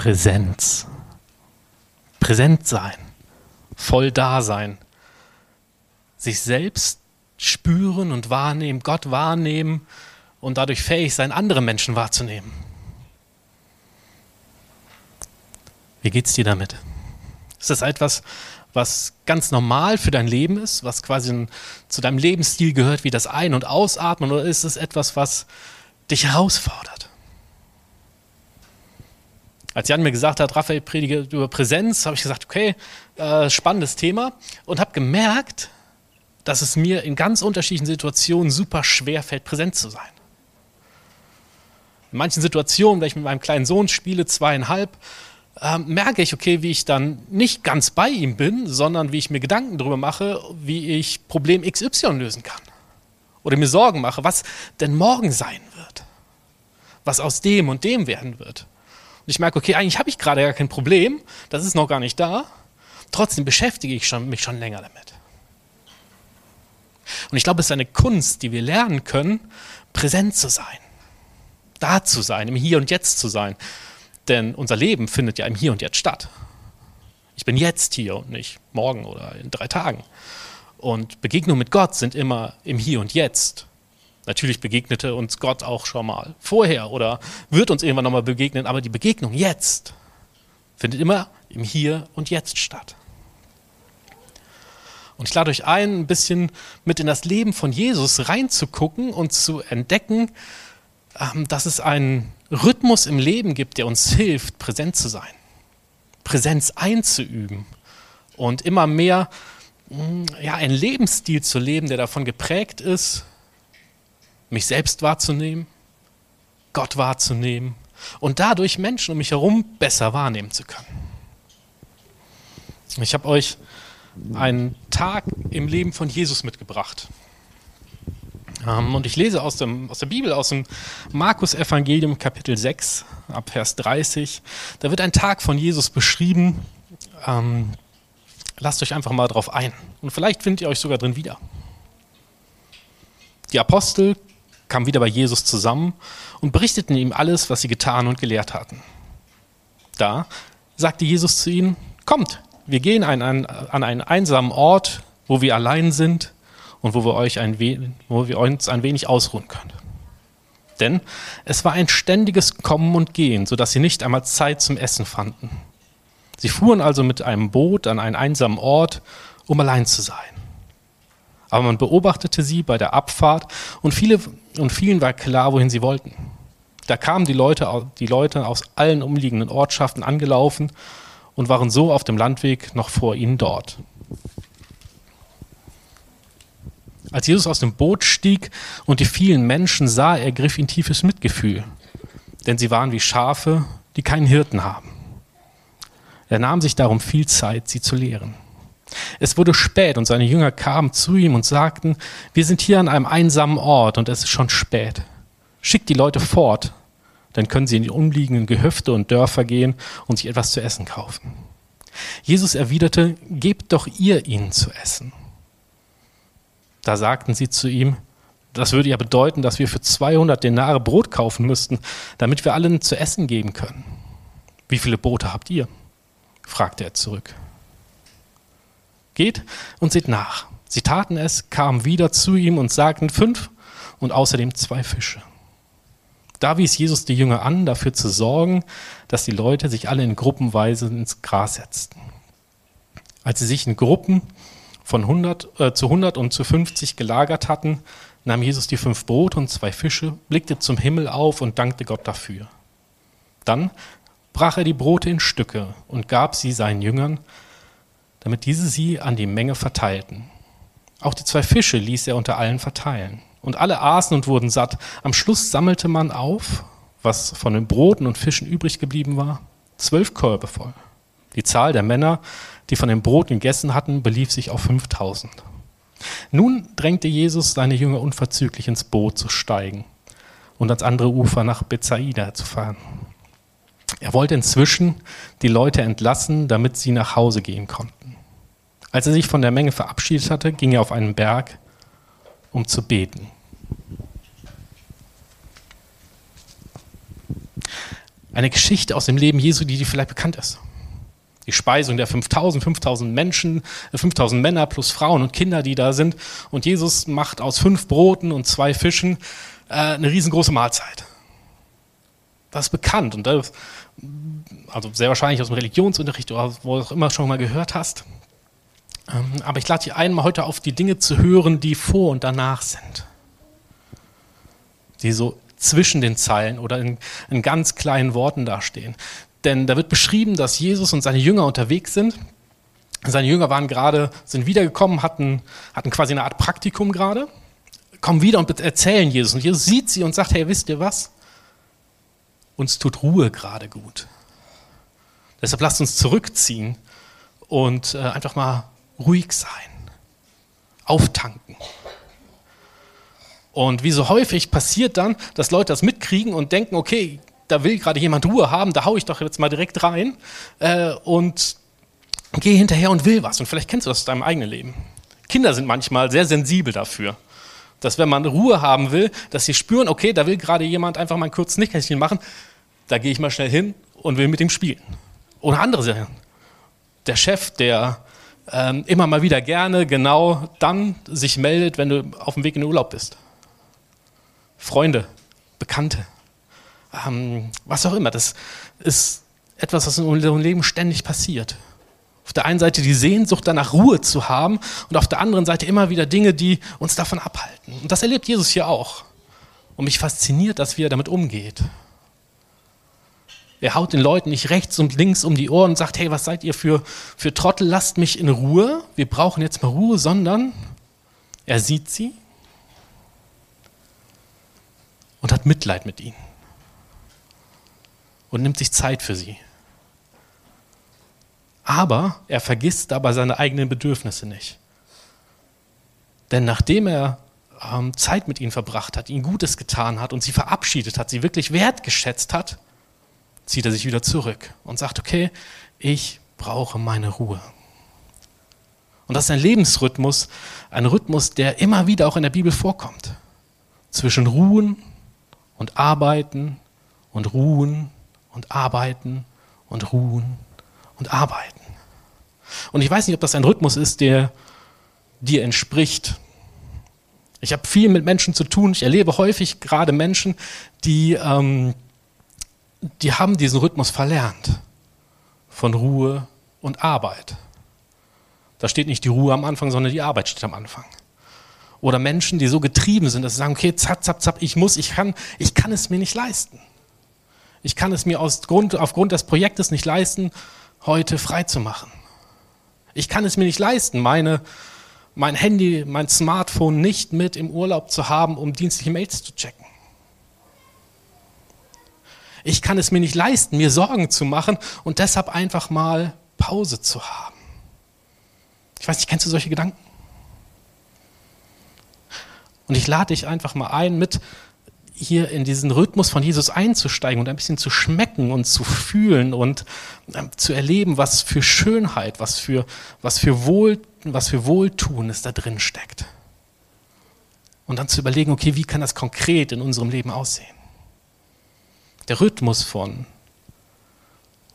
Präsenz. Präsent sein, voll da sein, sich selbst spüren und wahrnehmen, Gott wahrnehmen und dadurch fähig sein, andere Menschen wahrzunehmen. Wie geht's dir damit? Ist das etwas, was ganz normal für dein Leben ist, was quasi zu deinem Lebensstil gehört, wie das Ein- und Ausatmen, oder ist es etwas, was dich herausfordert? Als Jan mir gesagt hat, Raphael predige über Präsenz, habe ich gesagt, okay, äh, spannendes Thema und habe gemerkt, dass es mir in ganz unterschiedlichen Situationen super schwer fällt, präsent zu sein. In manchen Situationen, wenn ich mit meinem kleinen Sohn spiele, zweieinhalb, äh, merke ich, okay, wie ich dann nicht ganz bei ihm bin, sondern wie ich mir Gedanken darüber mache, wie ich Problem XY lösen kann. Oder mir Sorgen mache, was denn morgen sein wird. Was aus dem und dem werden wird. Ich merke, okay, eigentlich habe ich gerade gar kein Problem, das ist noch gar nicht da. Trotzdem beschäftige ich schon, mich schon länger damit. Und ich glaube, es ist eine Kunst, die wir lernen können, präsent zu sein, da zu sein, im Hier und Jetzt zu sein. Denn unser Leben findet ja im Hier und Jetzt statt. Ich bin jetzt hier und nicht morgen oder in drei Tagen. Und Begegnungen mit Gott sind immer im Hier und Jetzt. Natürlich begegnete uns Gott auch schon mal vorher oder wird uns irgendwann nochmal begegnen, aber die Begegnung jetzt findet immer im Hier und Jetzt statt. Und ich lade euch ein, ein bisschen mit in das Leben von Jesus reinzugucken und zu entdecken, ähm, dass es einen Rhythmus im Leben gibt, der uns hilft, präsent zu sein, Präsenz einzuüben und immer mehr mm, ja, einen Lebensstil zu leben, der davon geprägt ist, mich selbst wahrzunehmen, Gott wahrzunehmen und dadurch Menschen um mich herum besser wahrnehmen zu können. Ich habe euch einen Tag im Leben von Jesus mitgebracht. Ähm, und ich lese aus, dem, aus der Bibel, aus dem Markus-Evangelium, Kapitel 6, ab Vers 30. Da wird ein Tag von Jesus beschrieben. Ähm, lasst euch einfach mal drauf ein. Und vielleicht findet ihr euch sogar drin wieder. Die Apostel kamen wieder bei Jesus zusammen und berichteten ihm alles, was sie getan und gelehrt hatten. Da sagte Jesus zu ihnen, kommt, wir gehen an einen, an einen einsamen Ort, wo wir allein sind und wo wir, euch ein wo wir uns ein wenig ausruhen können. Denn es war ein ständiges Kommen und Gehen, sodass sie nicht einmal Zeit zum Essen fanden. Sie fuhren also mit einem Boot an einen einsamen Ort, um allein zu sein. Aber man beobachtete sie bei der Abfahrt und, viele, und vielen war klar, wohin sie wollten. Da kamen die Leute, die Leute aus allen umliegenden Ortschaften angelaufen und waren so auf dem Landweg noch vor ihnen dort. Als Jesus aus dem Boot stieg und die vielen Menschen sah, ergriff ihn tiefes Mitgefühl, denn sie waren wie Schafe, die keinen Hirten haben. Er nahm sich darum viel Zeit, sie zu lehren. Es wurde spät und seine Jünger kamen zu ihm und sagten, wir sind hier an einem einsamen Ort und es ist schon spät. Schickt die Leute fort, dann können sie in die umliegenden Gehöfte und Dörfer gehen und sich etwas zu essen kaufen. Jesus erwiderte, gebt doch ihr ihnen zu essen. Da sagten sie zu ihm, das würde ja bedeuten, dass wir für 200 Denare Brot kaufen müssten, damit wir allen zu essen geben können. Wie viele Brote habt ihr? fragte er zurück. Geht und seht nach. Sie taten es, kamen wieder zu ihm und sagten fünf und außerdem zwei Fische. Da wies Jesus die Jünger an, dafür zu sorgen, dass die Leute sich alle in Gruppenweise ins Gras setzten. Als sie sich in Gruppen von 100, äh, zu 100 und zu 50 gelagert hatten, nahm Jesus die fünf Brote und zwei Fische, blickte zum Himmel auf und dankte Gott dafür. Dann brach er die Brote in Stücke und gab sie seinen Jüngern, damit diese sie an die Menge verteilten. Auch die zwei Fische ließ er unter allen verteilen. Und alle aßen und wurden satt. Am Schluss sammelte man auf, was von den Broten und Fischen übrig geblieben war, zwölf Körbe voll. Die Zahl der Männer, die von den Broten gegessen hatten, belief sich auf 5000. Nun drängte Jesus seine Jünger unverzüglich ins Boot zu steigen und ans andere Ufer nach Bethsaida zu fahren. Er wollte inzwischen die Leute entlassen, damit sie nach Hause gehen konnten. Als er sich von der Menge verabschiedet hatte, ging er auf einen Berg, um zu beten. Eine Geschichte aus dem Leben Jesu, die dir vielleicht bekannt ist. Die Speisung der 5000, 5000 Menschen, 5000 äh, Männer plus Frauen und Kinder, die da sind. Und Jesus macht aus fünf Broten und zwei Fischen äh, eine riesengroße Mahlzeit. Das ist bekannt und das, also sehr wahrscheinlich aus dem Religionsunterricht oder wo auch immer schon mal gehört hast. Ähm, aber ich lade dich ein, mal heute auf die Dinge zu hören, die vor und danach sind. Die so zwischen den Zeilen oder in, in ganz kleinen Worten dastehen. Denn da wird beschrieben, dass Jesus und seine Jünger unterwegs sind. Seine Jünger waren gerade, sind wiedergekommen, hatten, hatten quasi eine Art Praktikum gerade, kommen wieder und erzählen Jesus. Und Jesus sieht sie und sagt, hey, wisst ihr was? Uns tut Ruhe gerade gut. Deshalb lasst uns zurückziehen und äh, einfach mal ruhig sein, auftanken. Und wie so häufig passiert dann, dass Leute das mitkriegen und denken, okay, da will gerade jemand Ruhe haben, da haue ich doch jetzt mal direkt rein äh, und gehe hinterher und will was. Und vielleicht kennst du das aus deinem eigenen Leben. Kinder sind manchmal sehr sensibel dafür, dass wenn man Ruhe haben will, dass sie spüren, okay, da will gerade jemand einfach mal ein kurzes Nickerchen machen, da gehe ich mal schnell hin und will mit ihm spielen. Oder andere Sachen. Der Chef, der ähm, immer mal wieder gerne genau dann sich meldet, wenn du auf dem Weg in den Urlaub bist. Freunde, Bekannte, ähm, was auch immer. Das ist etwas, was in unserem Leben ständig passiert. Auf der einen Seite die Sehnsucht danach Ruhe zu haben und auf der anderen Seite immer wieder Dinge, die uns davon abhalten. Und das erlebt Jesus hier auch. Und mich fasziniert, dass wie er damit umgeht. Er haut den Leuten nicht rechts und links um die Ohren und sagt, hey, was seid ihr für, für Trottel, lasst mich in Ruhe, wir brauchen jetzt mal Ruhe, sondern er sieht sie und hat Mitleid mit ihnen und nimmt sich Zeit für sie. Aber er vergisst dabei seine eigenen Bedürfnisse nicht. Denn nachdem er ähm, Zeit mit ihnen verbracht hat, ihnen Gutes getan hat und sie verabschiedet hat, sie wirklich wertgeschätzt hat, zieht er sich wieder zurück und sagt, okay, ich brauche meine Ruhe. Und das ist ein Lebensrhythmus, ein Rhythmus, der immer wieder auch in der Bibel vorkommt. Zwischen Ruhen und Arbeiten und Ruhen und Arbeiten und Ruhen und Arbeiten. Und ich weiß nicht, ob das ein Rhythmus ist, der dir entspricht. Ich habe viel mit Menschen zu tun. Ich erlebe häufig gerade Menschen, die ähm, die haben diesen Rhythmus verlernt von Ruhe und Arbeit. Da steht nicht die Ruhe am Anfang, sondern die Arbeit steht am Anfang. Oder Menschen, die so getrieben sind, dass sie sagen, okay, zapp, zapp, zapp, ich muss, ich kann, ich kann es mir nicht leisten. Ich kann es mir aus Grund, aufgrund des Projektes nicht leisten, heute frei zu machen. Ich kann es mir nicht leisten, meine, mein Handy, mein Smartphone nicht mit im Urlaub zu haben, um dienstliche Mails zu checken. Ich kann es mir nicht leisten, mir Sorgen zu machen und deshalb einfach mal Pause zu haben. Ich weiß nicht, kennst du solche Gedanken? Und ich lade dich einfach mal ein, mit hier in diesen Rhythmus von Jesus einzusteigen und ein bisschen zu schmecken und zu fühlen und ähm, zu erleben, was für Schönheit, was für, was für Wohl, was für Wohltun es da drin steckt. Und dann zu überlegen, okay, wie kann das konkret in unserem Leben aussehen? Der Rhythmus von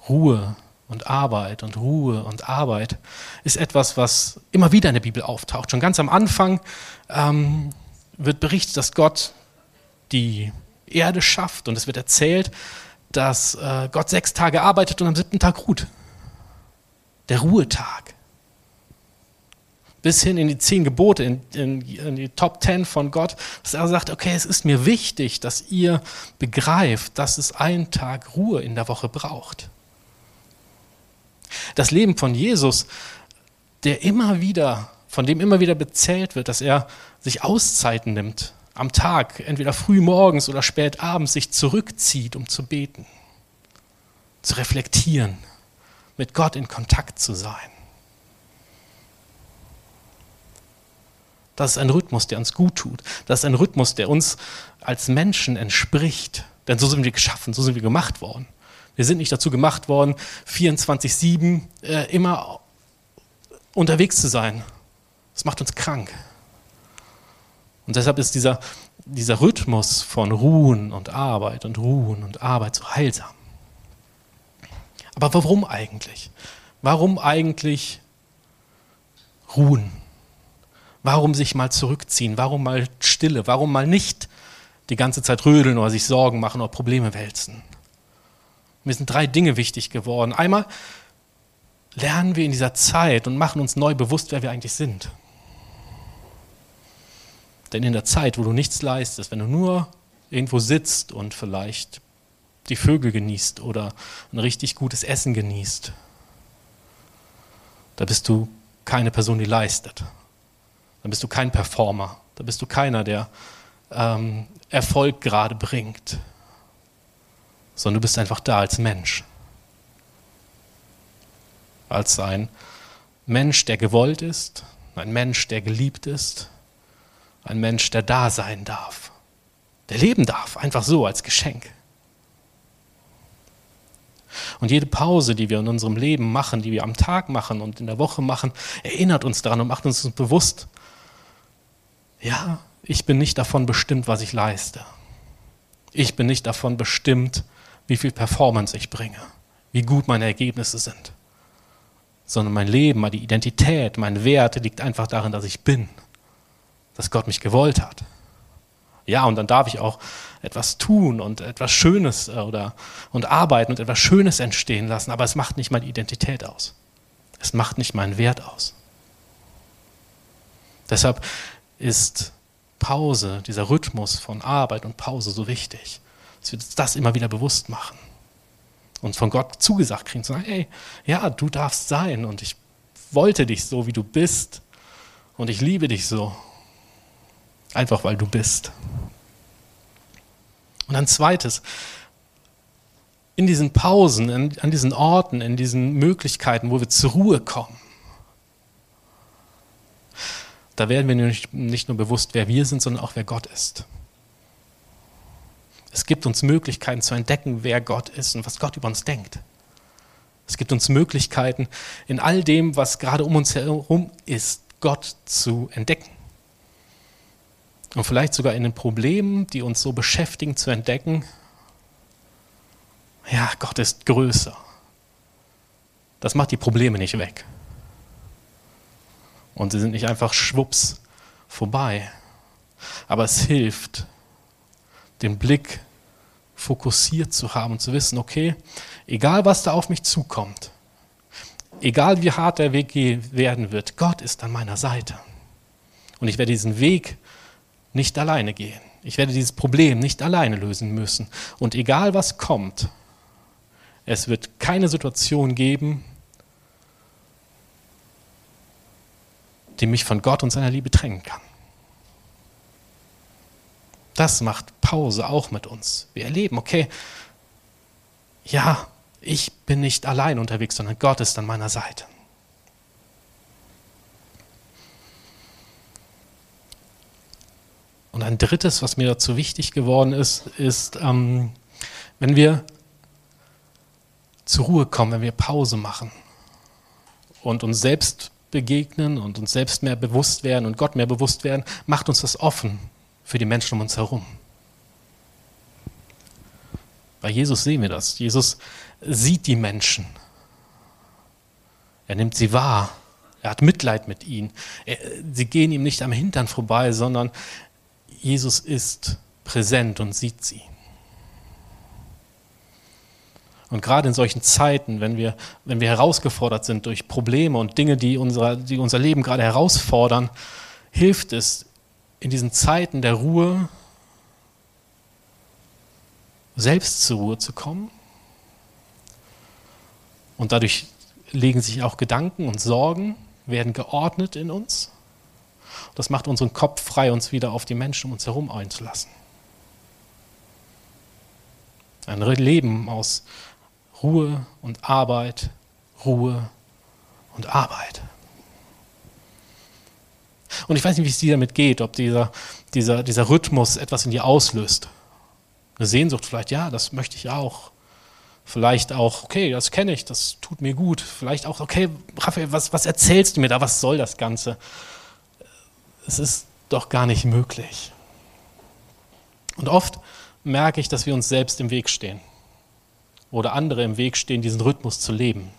Ruhe und Arbeit und Ruhe und Arbeit ist etwas, was immer wieder in der Bibel auftaucht. Schon ganz am Anfang ähm, wird berichtet, dass Gott die Erde schafft und es wird erzählt, dass äh, Gott sechs Tage arbeitet und am siebten Tag ruht. Der Ruhetag bis hin in die zehn Gebote, in, in, in, die Top Ten von Gott, dass er sagt, okay, es ist mir wichtig, dass ihr begreift, dass es einen Tag Ruhe in der Woche braucht. Das Leben von Jesus, der immer wieder, von dem immer wieder bezählt wird, dass er sich Auszeiten nimmt am Tag, entweder früh morgens oder spät abends, sich zurückzieht, um zu beten, zu reflektieren, mit Gott in Kontakt zu sein. Das ist ein Rhythmus, der uns gut tut. Das ist ein Rhythmus, der uns als Menschen entspricht. Denn so sind wir geschaffen, so sind wir gemacht worden. Wir sind nicht dazu gemacht worden, 24-7 äh, immer unterwegs zu sein. Das macht uns krank. Und deshalb ist dieser, dieser Rhythmus von Ruhen und Arbeit und Ruhen und Arbeit so heilsam. Aber warum eigentlich? Warum eigentlich ruhen? Warum sich mal zurückziehen? Warum mal Stille? Warum mal nicht die ganze Zeit rödeln oder sich Sorgen machen oder Probleme wälzen? Mir sind drei Dinge wichtig geworden. Einmal lernen wir in dieser Zeit und machen uns neu bewusst, wer wir eigentlich sind. Denn in der Zeit, wo du nichts leistest, wenn du nur irgendwo sitzt und vielleicht die Vögel genießt oder ein richtig gutes Essen genießt, da bist du keine Person, die leistet. Dann bist du kein Performer. Da bist du keiner, der ähm, Erfolg gerade bringt. Sondern du bist einfach da als Mensch. Als ein Mensch, der gewollt ist, ein Mensch, der geliebt ist, ein Mensch, der da sein darf, der leben darf, einfach so als Geschenk. Und jede Pause, die wir in unserem Leben machen, die wir am Tag machen und in der Woche machen, erinnert uns daran und macht uns bewusst, ja, ich bin nicht davon bestimmt, was ich leiste. Ich bin nicht davon bestimmt, wie viel Performance ich bringe, wie gut meine Ergebnisse sind. Sondern mein Leben, meine Identität, mein Wert liegt einfach darin, dass ich bin, dass Gott mich gewollt hat. Ja, und dann darf ich auch etwas tun und etwas Schönes äh, oder und arbeiten und etwas Schönes entstehen lassen, aber es macht nicht meine Identität aus. Es macht nicht meinen Wert aus. Deshalb ist Pause, dieser Rhythmus von Arbeit und Pause so wichtig, dass wir das immer wieder bewusst machen und von Gott zugesagt kriegen, zu sagen, hey, ja, du darfst sein und ich wollte dich so, wie du bist und ich liebe dich so Einfach weil du bist. Und ein zweites, in diesen Pausen, in, an diesen Orten, in diesen Möglichkeiten, wo wir zur Ruhe kommen, da werden wir nicht, nicht nur bewusst, wer wir sind, sondern auch wer Gott ist. Es gibt uns Möglichkeiten zu entdecken, wer Gott ist und was Gott über uns denkt. Es gibt uns Möglichkeiten, in all dem, was gerade um uns herum ist, Gott zu entdecken. Und vielleicht sogar in den Problemen, die uns so beschäftigen, zu entdecken, ja, Gott ist größer. Das macht die Probleme nicht weg. Und sie sind nicht einfach schwupps vorbei. Aber es hilft, den Blick fokussiert zu haben und zu wissen, okay, egal was da auf mich zukommt, egal wie hart der Weg werden wird, Gott ist an meiner Seite. Und ich werde diesen Weg nicht alleine gehen. Ich werde dieses Problem nicht alleine lösen müssen. Und egal was kommt, es wird keine Situation geben, die mich von Gott und seiner Liebe trennen kann. Das macht Pause auch mit uns. Wir erleben, okay, ja, ich bin nicht allein unterwegs, sondern Gott ist an meiner Seite. Und ein drittes, was mir dazu wichtig geworden ist, ist, ähm, wenn wir zur Ruhe kommen, wenn wir Pause machen und uns selbst begegnen und uns selbst mehr bewusst werden und Gott mehr bewusst werden, macht uns das offen für die Menschen um uns herum. Bei Jesus sehen wir das. Jesus sieht die Menschen. Er nimmt sie wahr. Er hat Mitleid mit ihnen. Er, sie gehen ihm nicht am Hintern vorbei, sondern Jesus ist präsent und sieht sie. Und gerade in solchen Zeiten, wenn wir, wenn wir herausgefordert sind durch Probleme und Dinge, die, unser, die unser Leben gerade herausfordern, hilft es in diesen Zeiten der Ruhe, selbst zur Ruhe zu kommen. Und dadurch legen sich auch Gedanken und Sorgen, werden geordnet in uns. Das macht unseren Kopf frei, uns wieder auf die Menschen um uns herum einzulassen. Ein Leben aus Ruhe und Arbeit, Ruhe und Arbeit. Und ich weiß nicht, wie es dir damit geht, ob dieser, dieser, dieser Rhythmus etwas in dir auslöst. Eine Sehnsucht vielleicht, ja, das möchte ich auch. Vielleicht auch, okay, das kenne ich, das tut mir gut. Vielleicht auch, okay, Raphael, was, was erzählst du mir da, was soll das Ganze? es ist doch gar nicht möglich. Und oft merke ich, dass wir uns selbst im Weg stehen oder andere im Weg stehen, diesen Rhythmus zu leben.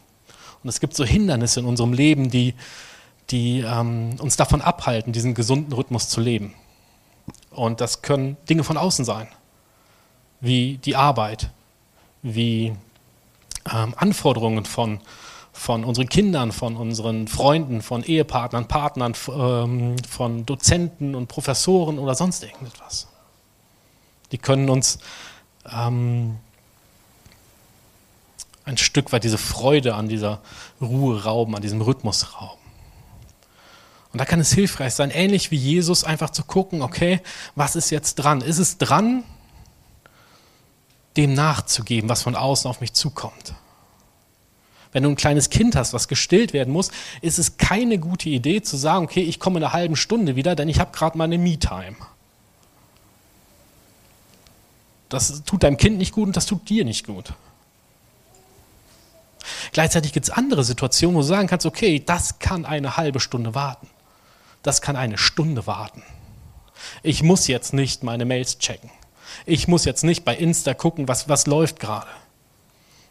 Und es gibt so Hindernisse in unserem Leben, die, die ähm, uns davon abhalten, diesen gesunden Rhythmus zu leben. Und das können Dinge von außen sein, wie die Arbeit, wie ähm, Anforderungen von, von unseren Kindern, von unseren Freunden, von Ehepartnern, Partnern, ähm, von Dozenten und Professoren oder sonst irgendetwas. Die können uns ähm, ein Stück weit diese Freude an dieser Ruhe rauben, an diesem Rhythmus rauben. Und da kann es hilfreich sein, ähnlich wie Jesus, einfach zu gucken, okay, was ist jetzt dran? Ist es dran, dem nachzugeben, was von außen auf mich zukommt? Wenn du ein kleines Kind hast, was gestillt werden muss, ist es keine gute Idee zu sagen, okay, ich komme in einer halben Stunde wieder, denn ich habe gerade meine Me-Time. Das tut deinem Kind nicht gut und das tut dir nicht gut. Gleichzeitig gibt es andere Situationen, wo du sagen kannst, okay, das kann eine halbe Stunde warten. Das kann eine Stunde warten. Ich muss jetzt nicht meine Mails checken. Ich muss jetzt nicht bei Insta gucken, was, was läuft gerade.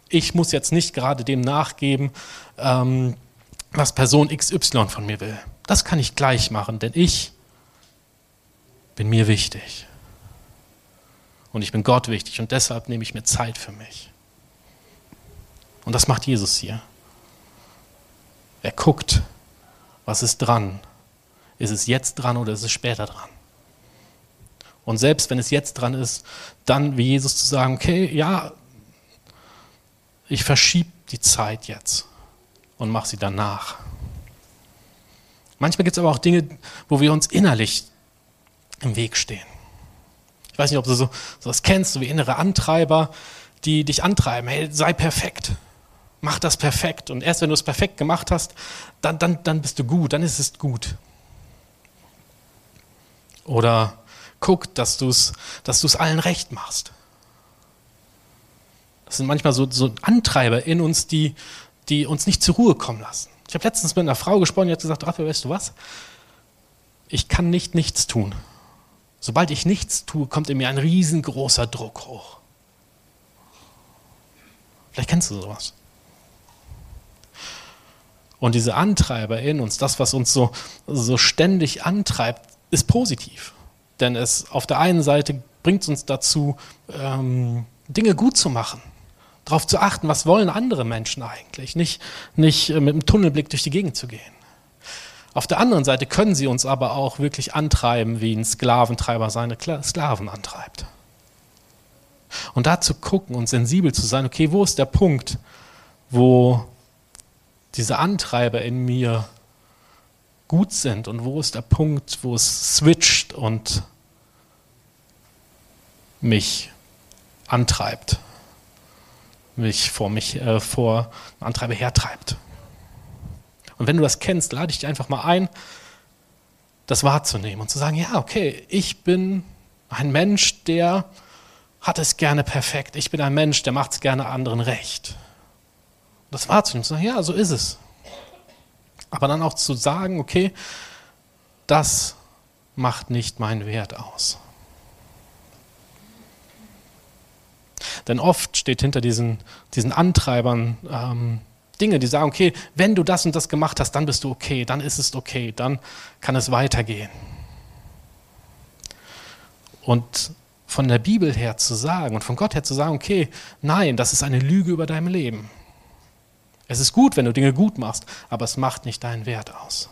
Ich muss jetzt nicht gerade dem nachgeben, ähm, was Person XY von mir will. Das kann ich gleich machen, denn ich bin mir wichtig. Und ich bin Gott wichtig und deshalb nehme ich mir Zeit für mich. Und das macht Jesus hier. Er guckt, was ist dran. Ist es jetzt dran oder ist es später dran? Und selbst wenn es jetzt dran ist, dann wie Jesus zu sagen, okay, ja, ich verschiebe die Zeit jetzt und mache sie danach. Manchmal gibt es aber auch Dinge, wo wir uns innerlich im Weg stehen. Ich weiß nicht, ob du so, so was kennst, so wie innere Antreiber, die dich antreiben, hey, sei perfekt mach das perfekt. Und erst wenn du es perfekt gemacht hast, dann, dann, dann bist du gut, dann ist es gut. Oder guck, dass du es dass allen recht machst. Das sind manchmal so, so Antreiber in uns, die, die uns nicht zur Ruhe kommen lassen. Ich habe letztens mit einer Frau gesprochen, die hat gesagt, Raphael, weißt du was? Ich kann nicht nichts tun. Sobald ich nichts tue, kommt in mir ein riesengroßer Druck hoch. Vielleicht kennst du sowas. Und diese Antreiber in uns, das, was uns so, so ständig antreibt, ist positiv. Denn es auf der einen Seite bringt uns dazu, ähm, Dinge gut zu machen, darauf zu achten, was wollen andere Menschen eigentlich, nicht, nicht äh, mit einem Tunnelblick durch die Gegend zu gehen. Auf der anderen Seite können sie uns aber auch wirklich antreiben, wie ein Sklaventreiber seine Sklaven antreibt. Und da zu gucken und sensibel zu sein, okay, wo ist der Punkt, wo diese Antreiber in mir gut sind und wo ist der Punkt, wo es switcht und mich antreibt, mich vor mich äh, vor Antreiber hertreibt. Und wenn du das kennst, lade ich dich einfach mal ein, das wahrzunehmen und zu sagen, ja, okay, ich bin ein Mensch, der hat es gerne perfekt. Ich bin ein Mensch, der macht es gerne anderen recht das wahrzunehmen, zu sagen, ja, so ist es. Aber dann auch zu sagen, okay, das macht nicht meinen Wert aus. Denn oft steht hinter diesen, diesen Antreibern ähm, Dinge, die sagen, okay, wenn du das und das gemacht hast, dann bist du okay, dann ist es okay, dann kann es weitergehen. Und von der Bibel her zu sagen und von Gott her zu sagen, okay, nein, das ist eine Lüge über deinem Leben. Es ist gut, wenn du Dinge gut machst, aber es macht nicht deinen Wert aus.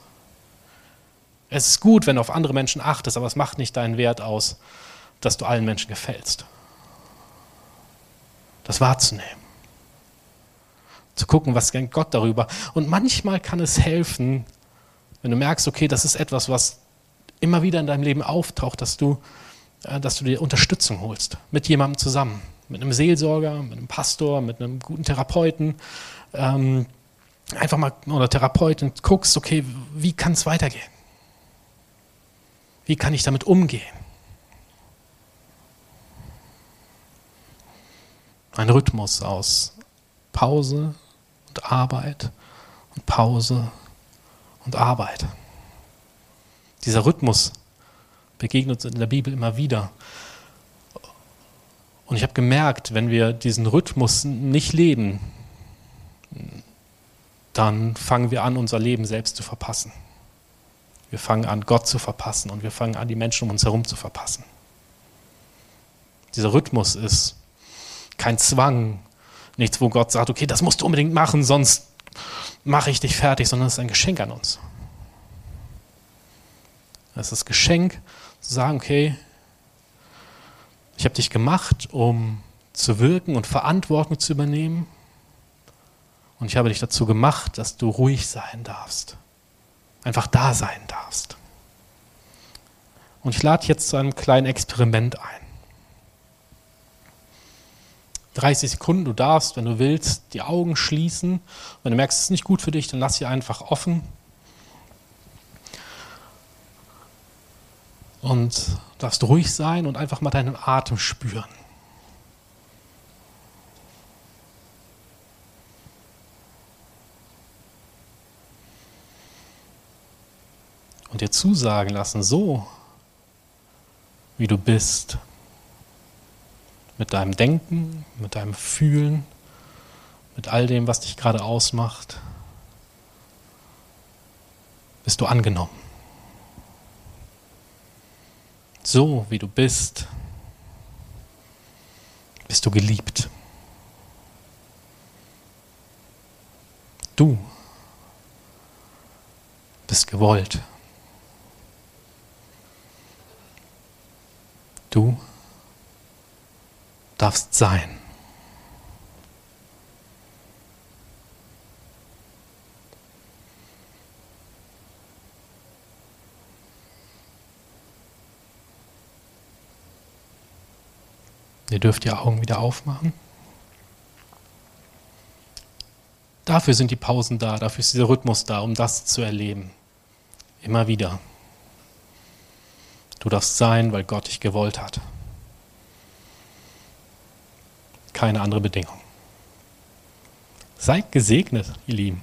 Es ist gut, wenn du auf andere Menschen achtest, aber es macht nicht deinen Wert aus, dass du allen Menschen gefällst. Das wahrzunehmen. Zu gucken, was denkt Gott darüber. Und manchmal kann es helfen, wenn du merkst, okay, das ist etwas, was immer wieder in deinem Leben auftaucht, dass du, äh, dass du dir Unterstützung holst. Mit jemandem zusammen. Mit einem Seelsorger, mit einem Pastor, mit einem guten Therapeuten, ähm, einfach mal, oder Therapeutin, guckst, okay, wie kann es weitergehen? Wie kann ich damit umgehen? Ein Rhythmus aus Pause und Arbeit und Pause und Arbeit. Dieser Rhythmus begegnet uns in der Bibel immer wieder. Und ich habe gemerkt, wenn wir diesen Rhythmus nicht leben, dann fangen wir an, unser Leben selbst zu verpassen. Wir fangen an, Gott zu verpassen und wir fangen an, die Menschen um uns herum zu verpassen. Dieser Rhythmus ist kein Zwang, nichts, wo Gott sagt, okay, das musst du unbedingt machen, sonst mache ich dich fertig, sondern es ist ein Geschenk an uns. Es ist das Geschenk, zu sagen, okay, ich habe dich gemacht, um zu wirken und Verantwortung zu übernehmen. Und ich habe dich dazu gemacht, dass du ruhig sein darfst. Einfach da sein darfst. Und ich lade jetzt zu einem kleinen Experiment ein. 30 Sekunden, du darfst, wenn du willst, die Augen schließen. Wenn du merkst, es ist nicht gut für dich, dann lass sie einfach offen. Und darfst ruhig sein und einfach mal deinen Atem spüren. Und dir zusagen lassen, so wie du bist, mit deinem Denken, mit deinem Fühlen, mit all dem, was dich gerade ausmacht, bist du angenommen. So wie du bist, bist du geliebt. Du bist gewollt. Du darfst sein. Ihr dürft die Augen wieder aufmachen. Dafür sind die Pausen da, dafür ist dieser Rhythmus da, um das zu erleben. Immer wieder. Du darfst sein, weil Gott dich gewollt hat. Keine andere Bedingung. Seid gesegnet, ihr Lieben.